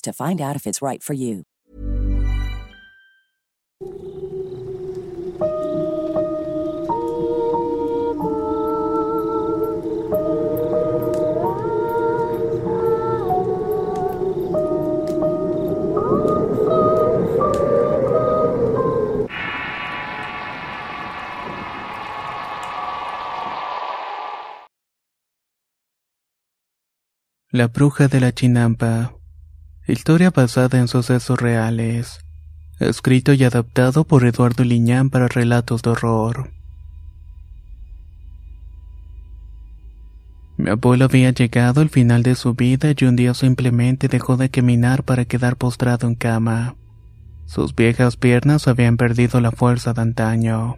to find out if it's right for you. La bruja de la chinampa. Historia basada en sucesos reales. Escrito y adaptado por Eduardo Liñán para relatos de horror. Mi abuelo había llegado al final de su vida y un día simplemente dejó de caminar para quedar postrado en cama. Sus viejas piernas habían perdido la fuerza de antaño.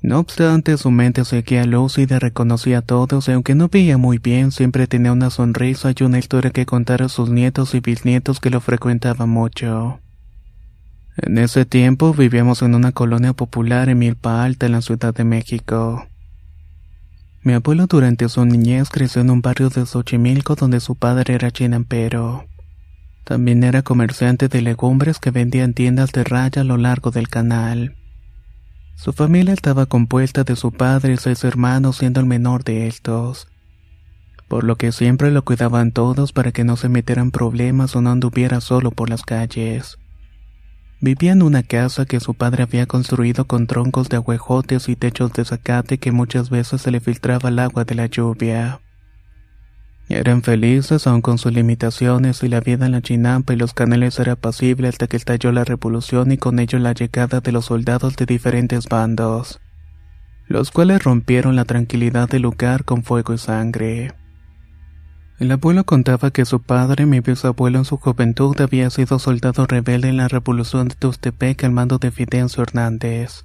No obstante, su mente seguía lúcida, reconocía a todos y aunque no veía muy bien, siempre tenía una sonrisa y una historia que contar a sus nietos y bisnietos que lo frecuentaban mucho. En ese tiempo vivíamos en una colonia popular en Milpa Alta, en la Ciudad de México. Mi abuelo durante su niñez creció en un barrio de Xochimilco donde su padre era chinampero. También era comerciante de legumbres que vendía en tiendas de raya a lo largo del canal. Su familia estaba compuesta de su padre y seis hermanos, siendo el menor de estos. Por lo que siempre lo cuidaban todos para que no se metieran problemas o no anduviera solo por las calles. Vivía en una casa que su padre había construido con troncos de aguejotes y techos de zacate que muchas veces se le filtraba el agua de la lluvia. Eran felices aun con sus limitaciones y la vida en la chinampa y los canales era pasible hasta que estalló la revolución y con ello la llegada de los soldados de diferentes bandos, los cuales rompieron la tranquilidad del lugar con fuego y sangre. El abuelo contaba que su padre, mi bisabuelo en su juventud, había sido soldado rebelde en la revolución de Tustepec al mando de Fidencio Hernández.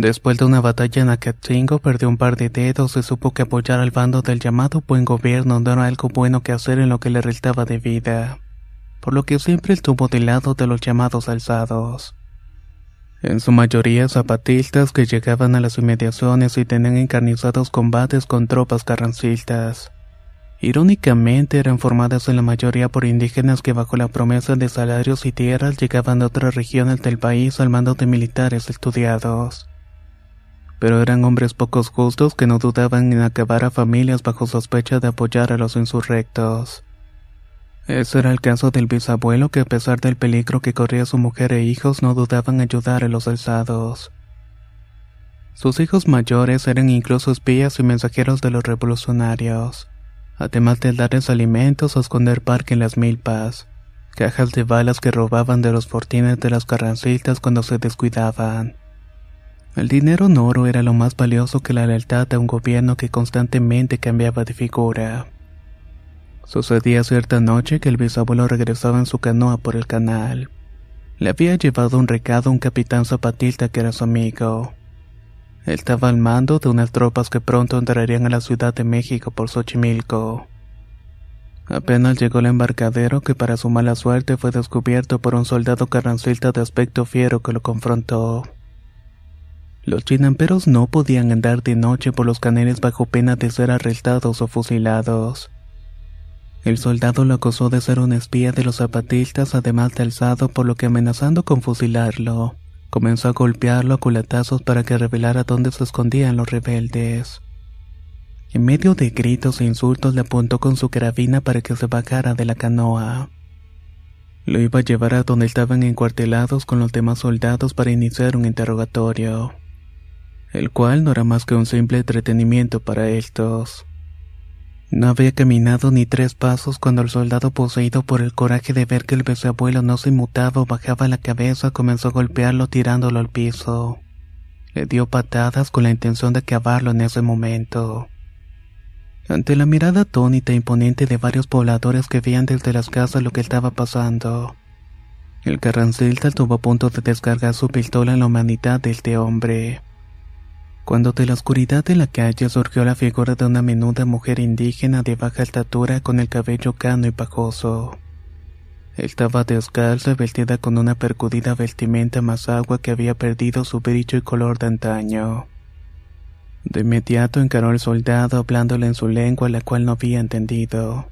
Después de una batalla en Acatzingo perdió un par de dedos y supo que apoyar al bando del llamado buen gobierno no era algo bueno que hacer en lo que le restaba de vida, por lo que siempre estuvo del lado de los llamados alzados. En su mayoría zapatistas que llegaban a las inmediaciones y tenían encarnizados combates con tropas carrancistas. Irónicamente eran formadas en la mayoría por indígenas que bajo la promesa de salarios y tierras llegaban de otras regiones del país al mando de militares estudiados pero eran hombres pocos justos que no dudaban en acabar a familias bajo sospecha de apoyar a los insurrectos. Ese era el caso del bisabuelo que a pesar del peligro que corría su mujer e hijos no dudaban en ayudar a los alzados. Sus hijos mayores eran incluso espías y mensajeros de los revolucionarios, además de darles alimentos o esconder parque en las milpas, cajas de balas que robaban de los fortines de las carrancitas cuando se descuidaban. El dinero en oro era lo más valioso que la lealtad a un gobierno que constantemente cambiaba de figura. Sucedía cierta noche que el bisabuelo regresaba en su canoa por el canal. Le había llevado un recado un capitán zapatista que era su amigo. Él estaba al mando de unas tropas que pronto entrarían a la Ciudad de México por Xochimilco. Apenas llegó el embarcadero que para su mala suerte fue descubierto por un soldado carrancista de aspecto fiero que lo confrontó. Los chinamperos no podían andar de noche por los canales bajo pena de ser arrestados o fusilados. El soldado lo acusó de ser un espía de los zapatistas además de alzado por lo que amenazando con fusilarlo, comenzó a golpearlo a culatazos para que revelara dónde se escondían los rebeldes. En medio de gritos e insultos le apuntó con su carabina para que se bajara de la canoa. Lo iba a llevar a donde estaban encuartelados con los demás soldados para iniciar un interrogatorio, el cual no era más que un simple entretenimiento para estos. No había caminado ni tres pasos cuando el soldado poseído por el coraje de ver que el bisabuelo no se inmutaba o bajaba la cabeza comenzó a golpearlo tirándolo al piso. Le dio patadas con la intención de acabarlo en ese momento. Ante la mirada atónita e imponente de varios pobladores que veían desde las casas lo que estaba pasando, el carrancilta estuvo a punto de descargar su pistola en la humanidad de este hombre cuando de la oscuridad de la calle surgió la figura de una menuda mujer indígena de baja estatura con el cabello cano y pajoso. Estaba descalza y vestida con una percudida vestimenta más agua que había perdido su brillo y color de antaño. De inmediato encaró al soldado hablándole en su lengua la cual no había entendido.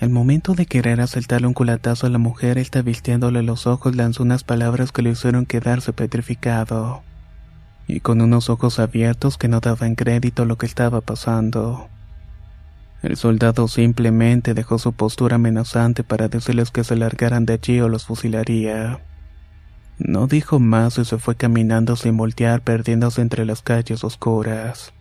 Al momento de querer asaltarle un culatazo a la mujer, esta vistiéndole los ojos lanzó unas palabras que le hicieron quedarse petrificado y con unos ojos abiertos que no daban crédito a lo que estaba pasando. El soldado simplemente dejó su postura amenazante para decirles que se largaran de allí o los fusilaría. No dijo más y se fue caminando sin voltear perdiéndose entre las calles oscuras.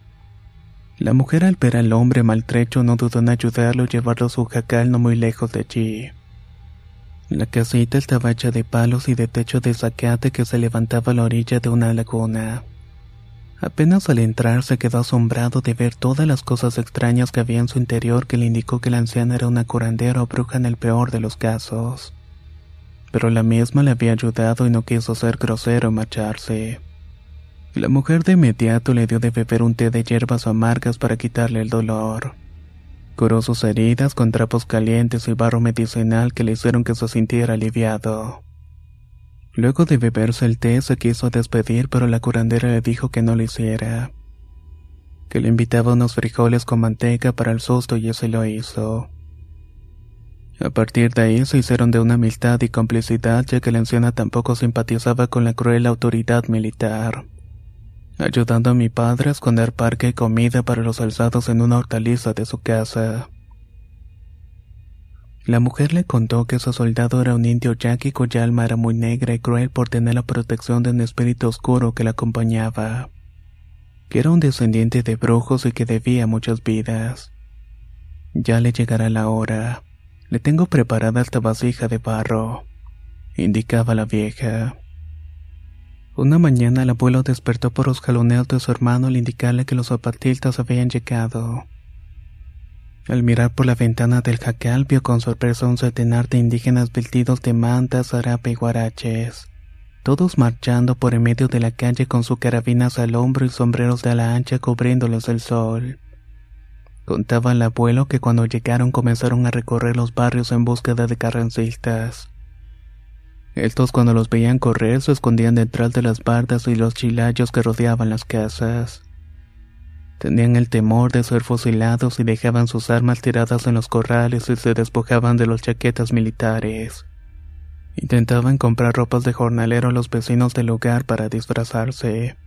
La mujer al ver al hombre maltrecho no dudó en ayudarlo y llevarlo a su jacal no muy lejos de allí. La casita estaba hecha de palos y de techo de zacate que se levantaba a la orilla de una laguna. Apenas al entrar se quedó asombrado de ver todas las cosas extrañas que había en su interior que le indicó que la anciana era una curandera o bruja en el peor de los casos. Pero la misma le había ayudado y no quiso ser grosero o marcharse. La mujer de inmediato le dio de beber un té de hierbas amargas para quitarle el dolor. Curó sus heridas con trapos calientes y barro medicinal que le hicieron que se sintiera aliviado. Luego de beberse el té se quiso despedir, pero la curandera le dijo que no lo hiciera. Que le invitaba unos frijoles con manteca para el susto y ese lo hizo. A partir de ahí se hicieron de una amistad y complicidad ya que la anciana tampoco simpatizaba con la cruel autoridad militar, ayudando a mi padre a esconder parque y comida para los alzados en una hortaliza de su casa. La mujer le contó que su soldado era un indio yaqui cuya alma era muy negra y cruel por tener la protección de un espíritu oscuro que la acompañaba. Que era un descendiente de brujos y que debía muchas vidas. Ya le llegará la hora. Le tengo preparada esta vasija de barro, indicaba la vieja. Una mañana el abuelo despertó por los jaloneos de su hermano al indicarle que los zapatistas habían llegado. Al mirar por la ventana del jacal vio con sorpresa un centenar de indígenas vestidos de mantas, arape y guaraches, todos marchando por en medio de la calle con sus carabinas al hombro y sombreros de ala ancha cubriéndolos del sol. Contaba el abuelo que cuando llegaron comenzaron a recorrer los barrios en búsqueda de carrancistas. Estos cuando los veían correr se escondían detrás de las bardas y los chilayos que rodeaban las casas. Tenían el temor de ser fusilados y dejaban sus armas tiradas en los corrales y se despojaban de los chaquetas militares. Intentaban comprar ropas de jornalero a los vecinos del lugar para disfrazarse.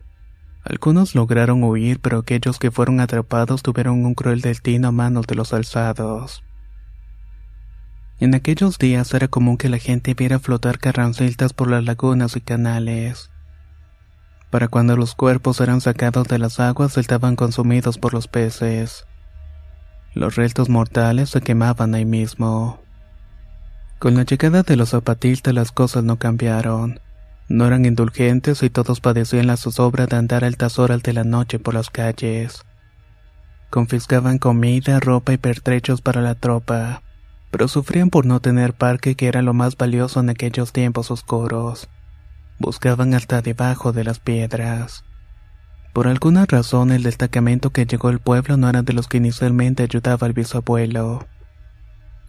Algunos lograron huir, pero aquellos que fueron atrapados tuvieron un cruel destino a manos de los alzados. En aquellos días era común que la gente viera flotar carranceltas por las lagunas y canales. Para cuando los cuerpos eran sacados de las aguas estaban consumidos por los peces. Los restos mortales se quemaban ahí mismo. Con la llegada de los zapatistas las cosas no cambiaron. No eran indulgentes y todos padecían la zozobra de andar altas horas de la noche por las calles. Confiscaban comida, ropa y pertrechos para la tropa, pero sufrían por no tener parque que era lo más valioso en aquellos tiempos oscuros. Buscaban hasta debajo de las piedras. Por alguna razón el destacamento que llegó al pueblo no era de los que inicialmente ayudaba al bisabuelo.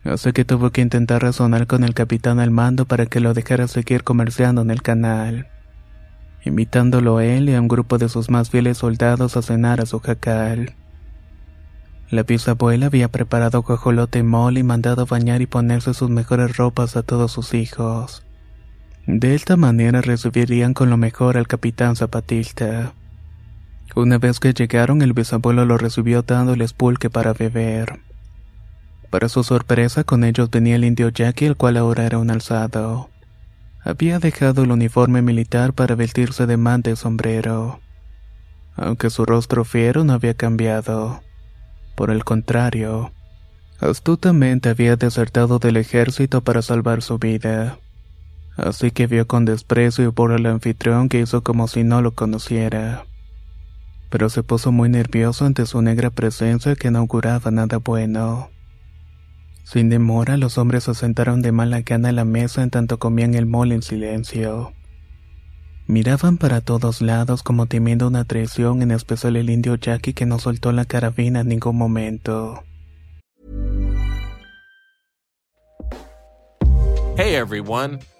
Así que tuvo que intentar razonar con el capitán al mando para que lo dejara seguir comerciando en el canal, invitándolo a él y a un grupo de sus más fieles soldados a cenar a su jacal. La bisabuela había preparado guajolote mole y mandado bañar y ponerse sus mejores ropas a todos sus hijos. De esta manera recibirían con lo mejor al capitán zapatista. Una vez que llegaron, el bisabuelo lo recibió dándoles pulque para beber. Para su sorpresa, con ellos venía el indio Jackie, el cual ahora era un alzado. Había dejado el uniforme militar para vestirse de manta y sombrero. Aunque su rostro fiero no había cambiado. Por el contrario, astutamente había desertado del ejército para salvar su vida. Así que vio con desprecio por el anfitrión que hizo como si no lo conociera. Pero se puso muy nervioso ante su negra presencia que no auguraba nada bueno. Sin demora, los hombres se sentaron de mala gana a la mesa en tanto comían el mole en silencio. Miraban para todos lados como temiendo una traición, en especial el indio Jackie que no soltó la carabina en ningún momento. Hey everyone,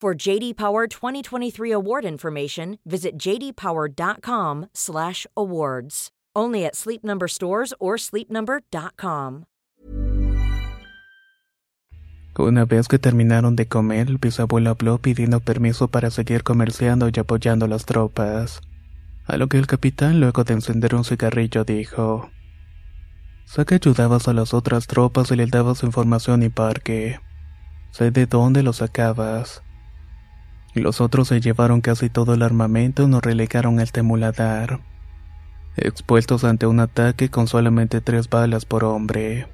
For JD Power 2023 award information, visit jdpower.com/awards. Only at Sleep Number stores or sleepnumber.com. Una vez que terminaron de comer, el bisabuelo habló pidiendo permiso para seguir comerciando y apoyando las tropas. A lo que el capitán, luego de encender un cigarrillo, dijo: que ayudabas a las otras tropas y les dabas información y parque. Sé de dónde lo sacabas. Los otros se llevaron casi todo el armamento y nos relegaron al temuladar expuestos ante un ataque con solamente tres balas por hombre.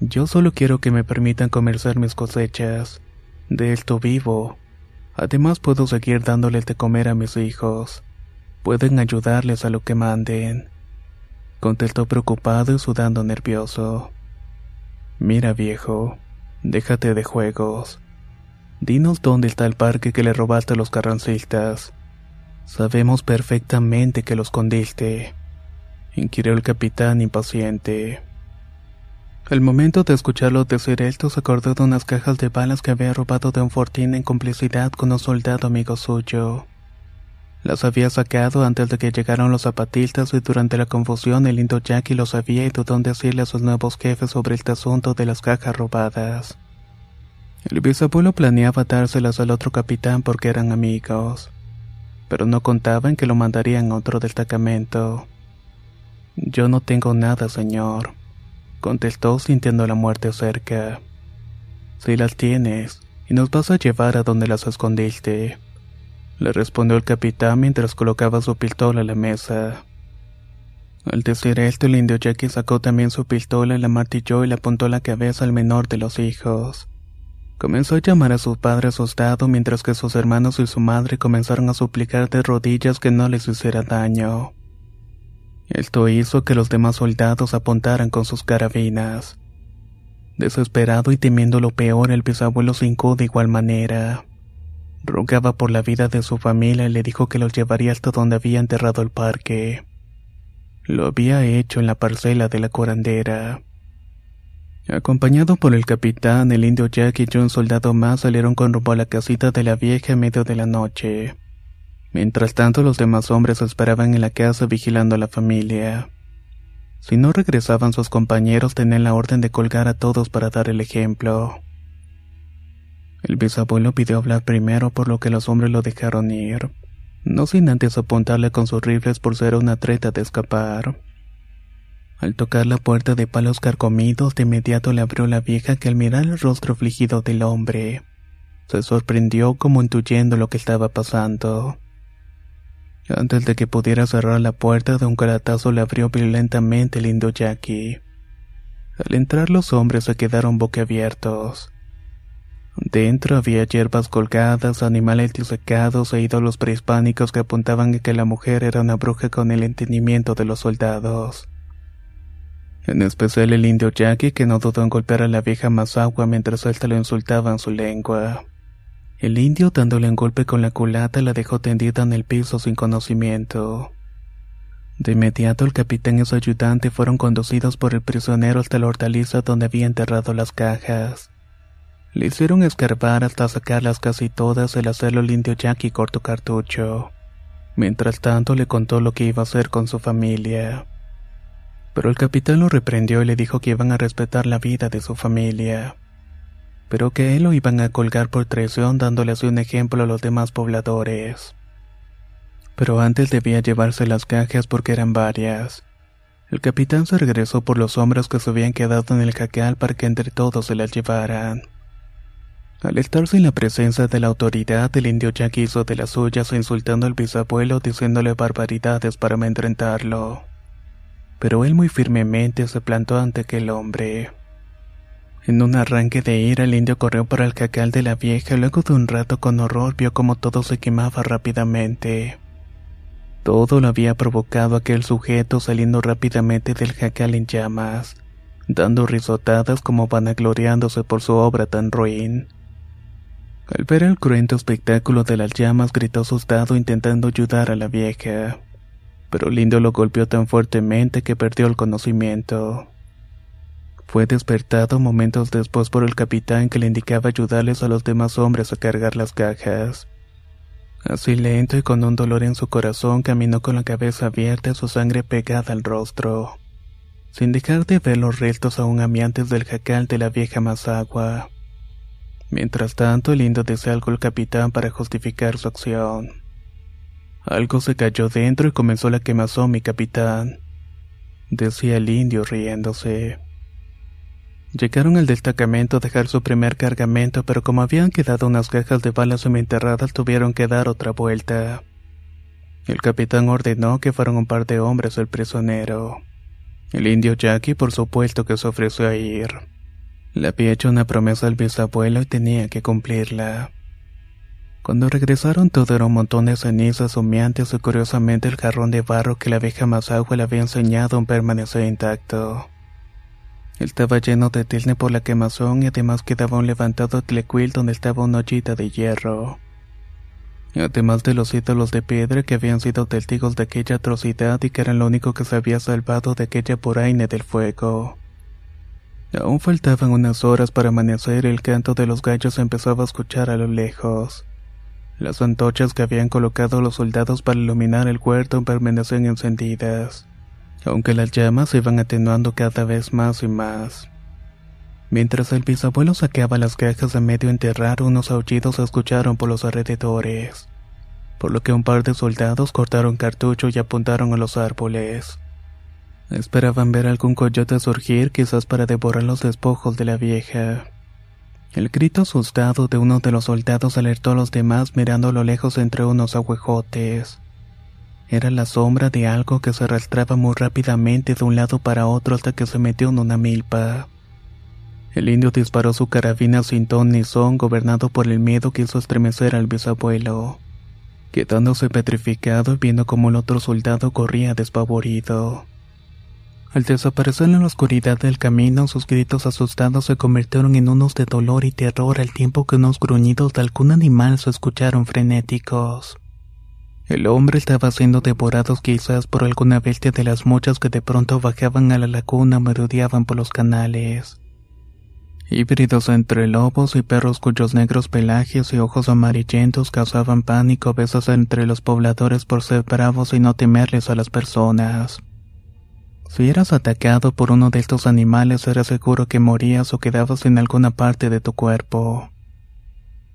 Yo solo quiero que me permitan comerciar mis cosechas. De esto vivo. Además puedo seguir dándoles de comer a mis hijos. Pueden ayudarles a lo que manden. Contestó preocupado y sudando nervioso. Mira viejo, déjate de juegos. Dinos dónde está el parque que le robaste a los carrancistas. Sabemos perfectamente que lo escondiste, inquirió el capitán impaciente. Al momento de escucharlo decir esto, se acordó de unas cajas de balas que había robado de un fortín en complicidad con un soldado amigo suyo. Las había sacado antes de que llegaran los zapatistas y durante la confusión el lindo Jackie lo sabía y dudó en decirle a sus nuevos jefes sobre este asunto de las cajas robadas. El bisabuelo planeaba dárselas al otro capitán porque eran amigos pero no contaban que lo mandarían a otro destacamento. Yo no tengo nada, señor, contestó sintiendo la muerte cerca. Si las tienes, y nos vas a llevar a donde las escondiste, le respondió el capitán mientras colocaba su pistola en la mesa. Al decir esto, el indio Jackie sacó también su pistola, la martilló y le apuntó la cabeza al menor de los hijos. Comenzó a llamar a su padre asustado mientras que sus hermanos y su madre comenzaron a suplicar de rodillas que no les hiciera daño. Esto hizo que los demás soldados apuntaran con sus carabinas. Desesperado y temiendo lo peor, el bisabuelo se hincó de igual manera. Rogaba por la vida de su familia y le dijo que los llevaría hasta donde había enterrado el parque. Lo había hecho en la parcela de la curandera. Acompañado por el capitán, el indio Jack y un soldado más salieron con rumbo a la casita de la vieja en medio de la noche. Mientras tanto, los demás hombres esperaban en la casa vigilando a la familia. Si no regresaban sus compañeros, tenían la orden de colgar a todos para dar el ejemplo. El bisabuelo pidió hablar primero, por lo que los hombres lo dejaron ir, no sin antes apuntarle con sus rifles por ser una treta de escapar. Al tocar la puerta de palos carcomidos, de inmediato le abrió la vieja que al mirar el rostro afligido del hombre, se sorprendió como intuyendo lo que estaba pasando. Antes de que pudiera cerrar la puerta, de un caratazo le abrió violentamente el indio Jackie. Al entrar los hombres se quedaron boquiabiertos. Dentro había hierbas colgadas, animales disecados e ídolos prehispánicos que apuntaban a que la mujer era una bruja con el entendimiento de los soldados. En especial el indio Jackie que no dudó en golpear a la vieja Mazagua mientras él lo insultaba en su lengua. El indio dándole un golpe con la culata la dejó tendida en el piso sin conocimiento. De inmediato el capitán y su ayudante fueron conducidos por el prisionero hasta la hortaliza donde había enterrado las cajas. Le hicieron escarbar hasta sacarlas casi todas el hacerlo el indio Jackie corto cartucho. Mientras tanto le contó lo que iba a hacer con su familia. Pero el capitán lo reprendió y le dijo que iban a respetar la vida de su familia. Pero que él lo iban a colgar por traición dándole así un ejemplo a los demás pobladores. Pero antes debía llevarse las cajas porque eran varias. El capitán se regresó por los hombros que se habían quedado en el jacal para que entre todos se las llevaran. Al estar sin la presencia de la autoridad, el indio Jack hizo de las suyas insultando al bisabuelo diciéndole barbaridades para amedrentarlo. Pero él muy firmemente se plantó ante aquel hombre. En un arranque de ira, el indio corrió para el jacal de la vieja y luego de un rato con horror vio como todo se quemaba rápidamente. Todo lo había provocado aquel sujeto saliendo rápidamente del jacal en llamas, dando risotadas como vanagloriándose por su obra tan ruin. Al ver el cruento espectáculo de las llamas, gritó asustado intentando ayudar a la vieja. Pero Lindo lo golpeó tan fuertemente que perdió el conocimiento. Fue despertado momentos después por el capitán que le indicaba ayudarles a los demás hombres a cargar las cajas. Así lento y con un dolor en su corazón caminó con la cabeza abierta y su sangre pegada al rostro, sin dejar de ver los restos aún amiantes del jacal de la vieja Mazagua. Mientras tanto, el indio decía algo al capitán para justificar su acción. Algo se cayó dentro y comenzó la quemazón, mi capitán, decía el indio riéndose. Llegaron al destacamento a dejar su primer cargamento, pero como habían quedado unas cajas de balas semi-enterradas, tuvieron que dar otra vuelta. El capitán ordenó que fueran un par de hombres el prisionero. El indio Jackie, por supuesto, que se ofreció a ir. Le había hecho una promesa al bisabuelo y tenía que cumplirla. Cuando regresaron todo era un montón de cenizas humeantes y curiosamente el jarrón de barro que la vieja Masagua le había enseñado aún permanecía intacto. Estaba lleno de tilne por la quemazón y además quedaba un levantado tlecuil donde estaba una ollita de hierro. Además de los ídolos de piedra que habían sido testigos de aquella atrocidad y que eran lo único que se había salvado de aquella poraine del fuego. Aún faltaban unas horas para amanecer y el canto de los gallos empezaba a escuchar a lo lejos. Las antorchas que habían colocado los soldados para iluminar el huerto permanecían encendidas, aunque las llamas se iban atenuando cada vez más y más. Mientras el bisabuelo saqueaba las cajas a medio enterrar, unos aullidos se escucharon por los alrededores, por lo que un par de soldados cortaron cartucho y apuntaron a los árboles. Esperaban ver algún coyote surgir quizás para devorar los despojos de la vieja. El grito asustado de uno de los soldados alertó a los demás mirando a lo lejos entre unos aguejotes. Era la sombra de algo que se arrastraba muy rápidamente de un lado para otro hasta que se metió en una milpa. El indio disparó su carabina sin ton ni son, gobernado por el miedo que hizo estremecer al bisabuelo, quedándose petrificado y viendo cómo el otro soldado corría despavorido. Al desaparecer en la oscuridad del camino, sus gritos asustados se convirtieron en unos de dolor y terror al tiempo que unos gruñidos de algún animal se escucharon frenéticos. El hombre estaba siendo devorado quizás por alguna bestia de las muchas que de pronto bajaban a la laguna o merodeaban por los canales. Híbridos entre lobos y perros cuyos negros pelajes y ojos amarillentos causaban pánico a entre los pobladores por ser bravos y no temerles a las personas. Si eras atacado por uno de estos animales era seguro que morías o quedabas en alguna parte de tu cuerpo.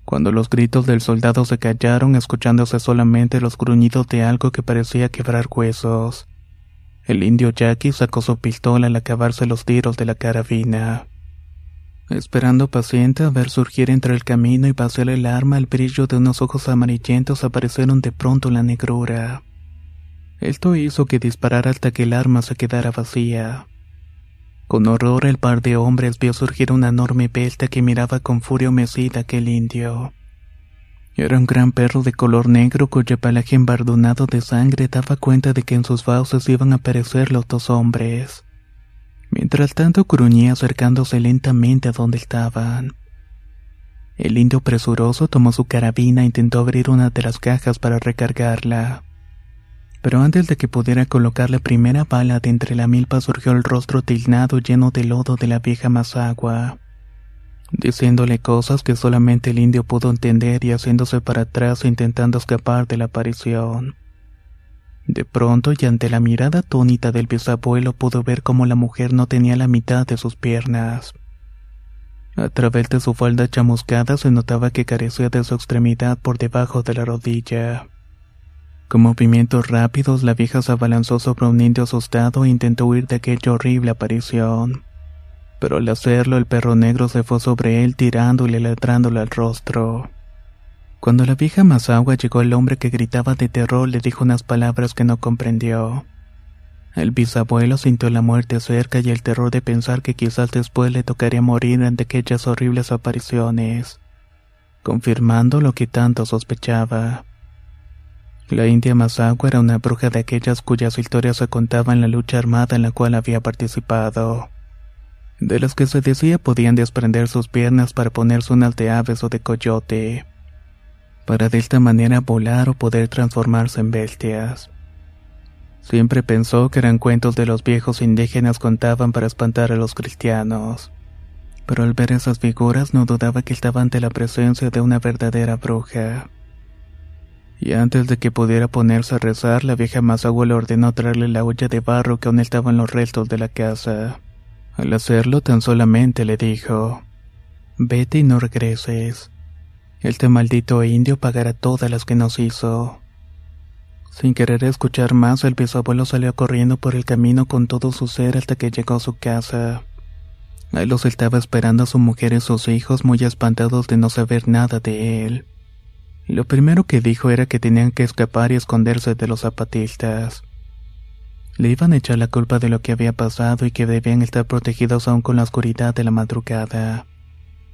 Cuando los gritos del soldado se callaron, escuchándose solamente los gruñidos de algo que parecía quebrar huesos, el indio Jackie sacó su pistola al acabarse los tiros de la carabina. Esperando paciente a ver surgir entre el camino y vaciar el arma, el brillo de unos ojos amarillentos aparecieron de pronto en la negrura. Esto hizo que disparara hasta que el arma se quedara vacía. Con horror el par de hombres vio surgir una enorme bestia que miraba con furia homicida aquel indio. Era un gran perro de color negro cuyo pelaje embardunado de sangre daba cuenta de que en sus fauces iban a aparecer los dos hombres. Mientras tanto gruñía acercándose lentamente a donde estaban. El indio presuroso tomó su carabina e intentó abrir una de las cajas para recargarla. Pero antes de que pudiera colocar la primera bala de entre la milpa surgió el rostro tilnado lleno de lodo de la vieja Mazagua, diciéndole cosas que solamente el indio pudo entender y haciéndose para atrás intentando escapar de la aparición. De pronto y ante la mirada atónita del bisabuelo pudo ver cómo la mujer no tenía la mitad de sus piernas. A través de su falda chamuscada se notaba que carecía de su extremidad por debajo de la rodilla. Con movimientos rápidos, la vieja se abalanzó sobre un indio asustado e intentó huir de aquella horrible aparición. Pero al hacerlo, el perro negro se fue sobre él tirándole y ladrándole al rostro. Cuando la vieja Masagua llegó el hombre que gritaba de terror le dijo unas palabras que no comprendió. El bisabuelo sintió la muerte cerca y el terror de pensar que quizás después le tocaría morir ante aquellas horribles apariciones, confirmando lo que tanto sospechaba. La india Masagua era una bruja de aquellas cuyas historias se contaban en la lucha armada en la cual había participado. De las que se decía podían desprender sus piernas para ponerse unas de aves o de coyote, para de esta manera volar o poder transformarse en bestias. Siempre pensó que eran cuentos de los viejos indígenas contaban para espantar a los cristianos, pero al ver esas figuras no dudaba que estaba ante la presencia de una verdadera bruja y antes de que pudiera ponerse a rezar, la vieja Masagua le ordenó traerle la olla de barro que aún estaba en los restos de la casa. Al hacerlo, tan solamente le dijo: Vete y no regreses. Este maldito indio pagará todas las que nos hizo. Sin querer escuchar más, el bisabuelo salió corriendo por el camino con todo su ser hasta que llegó a su casa. Ahí los estaba esperando a su mujer y sus hijos muy espantados de no saber nada de él. Lo primero que dijo era que tenían que escapar y esconderse de los zapatistas. Le iban a echar la culpa de lo que había pasado y que debían estar protegidos aún con la oscuridad de la madrugada.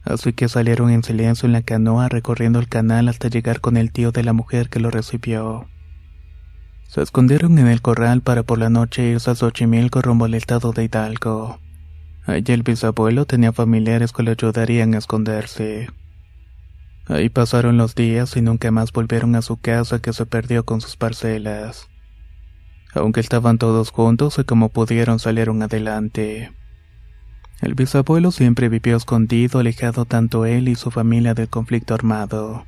Así que salieron en silencio en la canoa recorriendo el canal hasta llegar con el tío de la mujer que lo recibió. Se escondieron en el corral para por la noche irse a Xochimilco rumbo al estado de Hidalgo. Allí el bisabuelo tenía familiares que le ayudarían a esconderse. Ahí pasaron los días y nunca más volvieron a su casa que se perdió con sus parcelas. Aunque estaban todos juntos y como pudieron salieron adelante. El bisabuelo siempre vivió escondido, alejado tanto él y su familia del conflicto armado.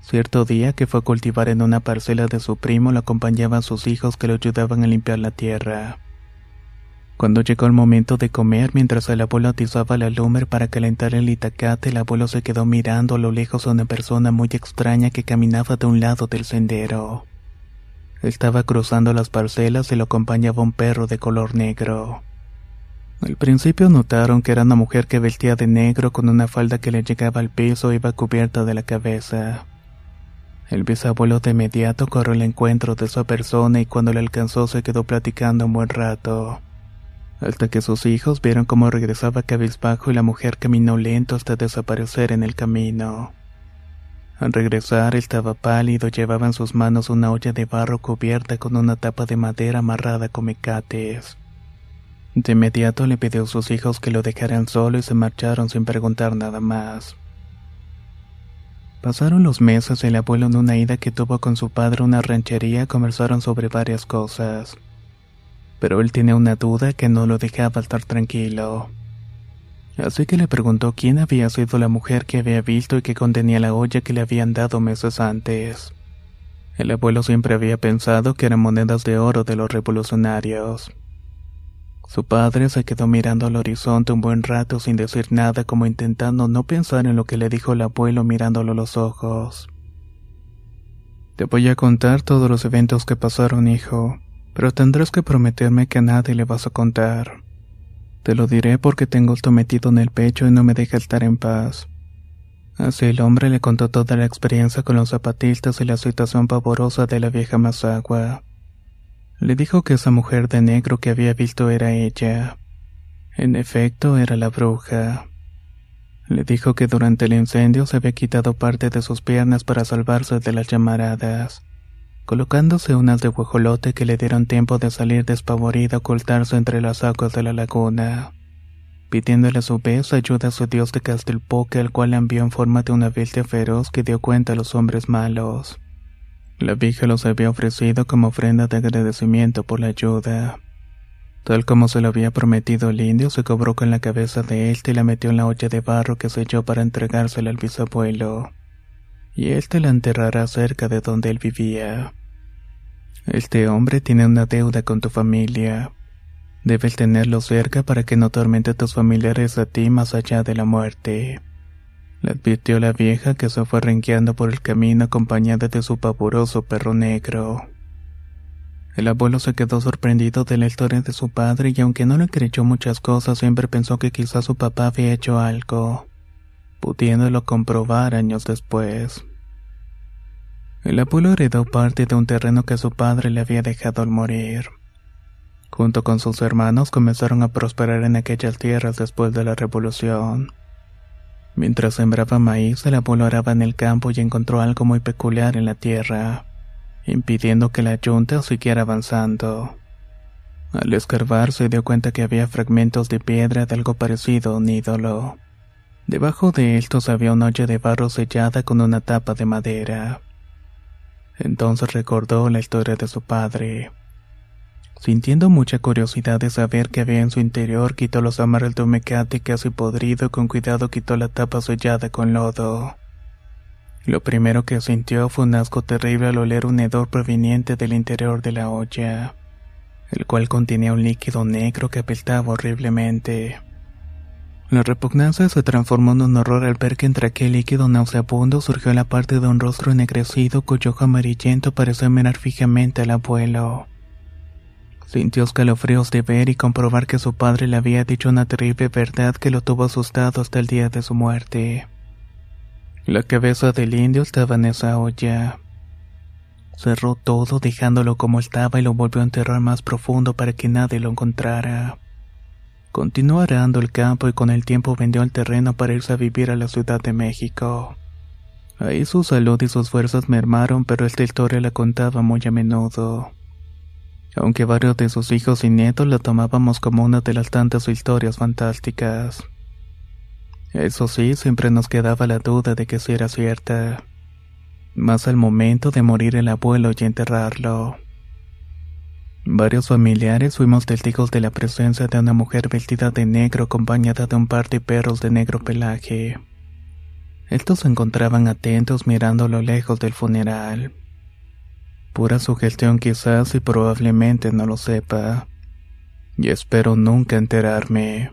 Cierto día que fue a cultivar en una parcela de su primo lo acompañaban sus hijos que lo ayudaban a limpiar la tierra. Cuando llegó el momento de comer, mientras el abuelo atizaba la lumbre para calentar el itacate, el abuelo se quedó mirando a lo lejos a una persona muy extraña que caminaba de un lado del sendero. Estaba cruzando las parcelas y lo acompañaba un perro de color negro. Al principio notaron que era una mujer que vestía de negro con una falda que le llegaba al piso y iba cubierta de la cabeza. El bisabuelo de inmediato corrió al encuentro de esa persona y cuando le alcanzó se quedó platicando un buen rato hasta que sus hijos vieron cómo regresaba cabizbajo y la mujer caminó lento hasta desaparecer en el camino. Al regresar estaba pálido, llevaba en sus manos una olla de barro cubierta con una tapa de madera amarrada con mecates. De inmediato le pidió a sus hijos que lo dejaran solo y se marcharon sin preguntar nada más. Pasaron los meses y el abuelo en una ida que tuvo con su padre una ranchería conversaron sobre varias cosas pero él tenía una duda que no lo dejaba estar tranquilo. Así que le preguntó quién había sido la mujer que había visto y que contenía la olla que le habían dado meses antes. El abuelo siempre había pensado que eran monedas de oro de los revolucionarios. Su padre se quedó mirando al horizonte un buen rato sin decir nada como intentando no pensar en lo que le dijo el abuelo mirándolo a los ojos. Te voy a contar todos los eventos que pasaron, hijo pero tendrás que prometerme que a nadie le vas a contar. Te lo diré porque tengo esto metido en el pecho y no me deja estar en paz. Así el hombre le contó toda la experiencia con los zapatistas y la situación pavorosa de la vieja Mazagua. Le dijo que esa mujer de negro que había visto era ella. En efecto, era la bruja. Le dijo que durante el incendio se había quitado parte de sus piernas para salvarse de las llamaradas, colocándose unas de guajolote que le dieron tiempo de salir despavorida a ocultarse entre las aguas de la laguna, pidiéndole a su vez ayuda a su dios de Castelpoque, al cual envió en forma de una bestia feroz que dio cuenta a los hombres malos. La vieja los había ofrecido como ofrenda de agradecimiento por la ayuda. Tal como se lo había prometido el indio, se cobró con la cabeza de él y la metió en la olla de barro que se echó para entregársela al bisabuelo. Y éste la enterrará cerca de donde él vivía. Este hombre tiene una deuda con tu familia. Debes tenerlo cerca para que no tormente a tus familiares a ti más allá de la muerte. Le advirtió la vieja que se fue renqueando por el camino acompañada de su pavoroso perro negro. El abuelo se quedó sorprendido de la historia de su padre y aunque no le creyó muchas cosas, siempre pensó que quizás su papá había hecho algo, pudiéndolo comprobar años después. El abuelo heredó parte de un terreno que su padre le había dejado al morir. Junto con sus hermanos comenzaron a prosperar en aquellas tierras después de la revolución. Mientras sembraba maíz, el abuelo araba en el campo y encontró algo muy peculiar en la tierra impidiendo que la yunta siguiera avanzando. Al escarbar se dio cuenta que había fragmentos de piedra de algo parecido a un ídolo. Debajo de estos había una olla de barro sellada con una tapa de madera. Entonces recordó la historia de su padre. Sintiendo mucha curiosidad de saber qué había en su interior, quitó los amarres de mecate casi podrido y con cuidado quitó la tapa sellada con lodo. Lo primero que sintió fue un asco terrible al oler un hedor proveniente del interior de la olla, el cual contenía un líquido negro que apestaba horriblemente. La repugnancia se transformó en un horror al ver que entre aquel líquido nauseabundo surgió la parte de un rostro ennegrecido cuyo ojo amarillento parecía mirar fijamente al abuelo. Sintió escalofríos de ver y comprobar que su padre le había dicho una terrible verdad que lo tuvo asustado hasta el día de su muerte. La cabeza del indio estaba en esa olla. Cerró todo dejándolo como estaba y lo volvió a enterrar más profundo para que nadie lo encontrara. Continuó arando el campo y con el tiempo vendió el terreno para irse a vivir a la Ciudad de México. Ahí su salud y sus fuerzas mermaron, pero esta historia la contaba muy a menudo. Aunque varios de sus hijos y nietos la tomábamos como una de las tantas historias fantásticas. Eso sí, siempre nos quedaba la duda de que si era cierta. Más al momento de morir el abuelo y enterrarlo. Varios familiares fuimos testigos de la presencia de una mujer vestida de negro acompañada de un par de perros de negro pelaje. Estos se encontraban atentos mirando a lo lejos del funeral. Pura sugestión quizás y probablemente no lo sepa. Y espero nunca enterarme.